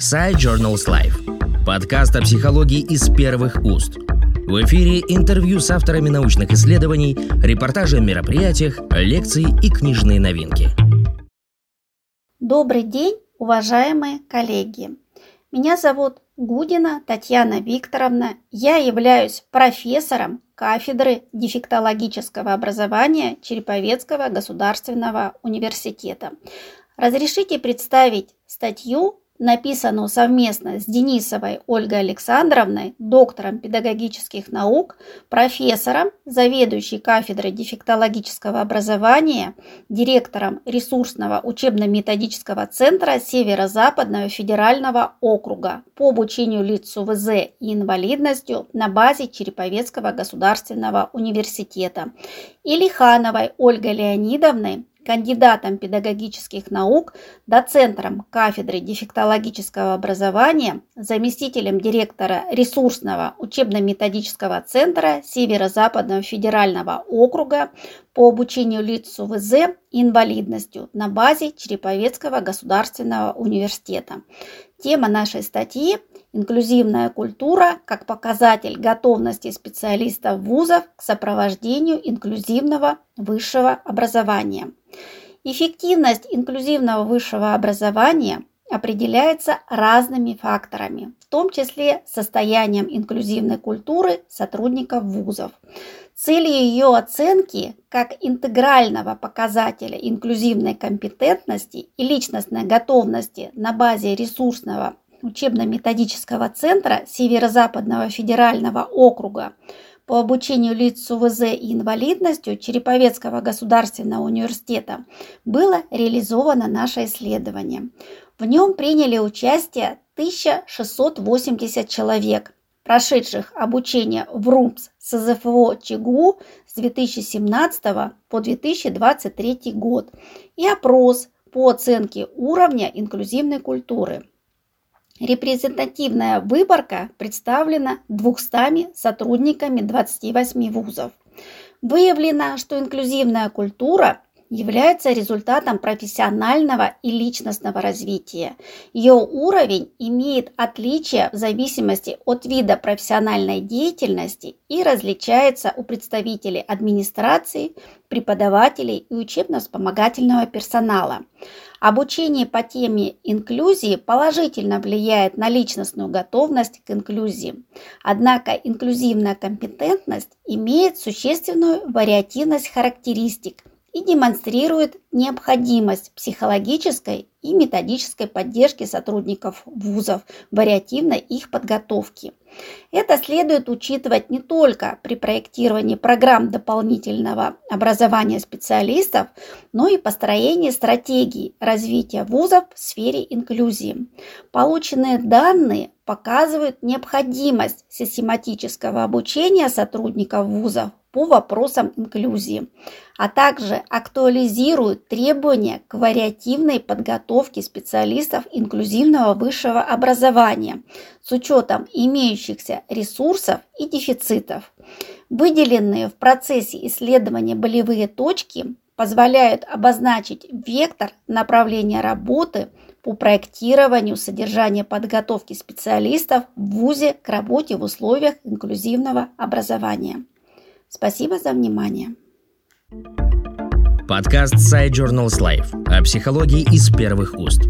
Side Journals Life. Подкаст о психологии из первых уст. В эфире интервью с авторами научных исследований, репортажи о мероприятиях, лекции и книжные новинки. Добрый день, уважаемые коллеги! Меня зовут Гудина Татьяна Викторовна. Я являюсь профессором кафедры дефектологического образования Череповецкого государственного университета. Разрешите представить статью написанную совместно с Денисовой Ольгой Александровной, доктором педагогических наук, профессором, заведующей кафедрой дефектологического образования, директором ресурсного учебно-методического центра Северо-Западного федерального округа по обучению лиц с УВЗ и инвалидностью на базе Череповецкого государственного университета, и Лихановой Ольгой Леонидовной, кандидатом педагогических наук, доцентром кафедры дефектологического образования, заместителем директора ресурсного учебно-методического центра Северо-Западного федерального округа по обучению лиц с УВЗ инвалидностью на базе Череповецкого государственного университета. Тема нашей статьи – инклюзивная культура как показатель готовности специалистов вузов к сопровождению инклюзивного высшего образования. Эффективность инклюзивного высшего образования определяется разными факторами, в том числе состоянием инклюзивной культуры сотрудников вузов. Целью ее оценки как интегрального показателя инклюзивной компетентности и личностной готовности на базе ресурсного учебно-методического центра Северо-Западного федерального округа по обучению лиц с УВЗ и инвалидностью Череповецкого государственного университета было реализовано наше исследование. В нем приняли участие 1680 человек, прошедших обучение в РУМС СЗФО ЧГУ с 2017 по 2023 год и опрос по оценке уровня инклюзивной культуры. Репрезентативная выборка представлена 200 сотрудниками 28 вузов. Выявлено, что инклюзивная культура является результатом профессионального и личностного развития. Ее уровень имеет отличия в зависимости от вида профессиональной деятельности и различается у представителей администрации, преподавателей и учебно-вспомогательного персонала. Обучение по теме инклюзии положительно влияет на личностную готовность к инклюзии. Однако инклюзивная компетентность имеет существенную вариативность характеристик и демонстрирует необходимость психологической и методической поддержки сотрудников вузов, вариативной их подготовки. Это следует учитывать не только при проектировании программ дополнительного образования специалистов, но и построении стратегий развития вузов в сфере инклюзии. Полученные данные показывают необходимость систематического обучения сотрудников вузов по вопросам инклюзии, а также актуализируют требования к вариативной подготовке специалистов инклюзивного высшего образования с учетом имеющихся ресурсов и дефицитов. Выделенные в процессе исследования болевые точки позволяют обозначить вектор направления работы по проектированию содержания подготовки специалистов в ВУЗе к работе в условиях инклюзивного образования. Спасибо за внимание. Подкаст Side Journals Life о психологии из первых уст.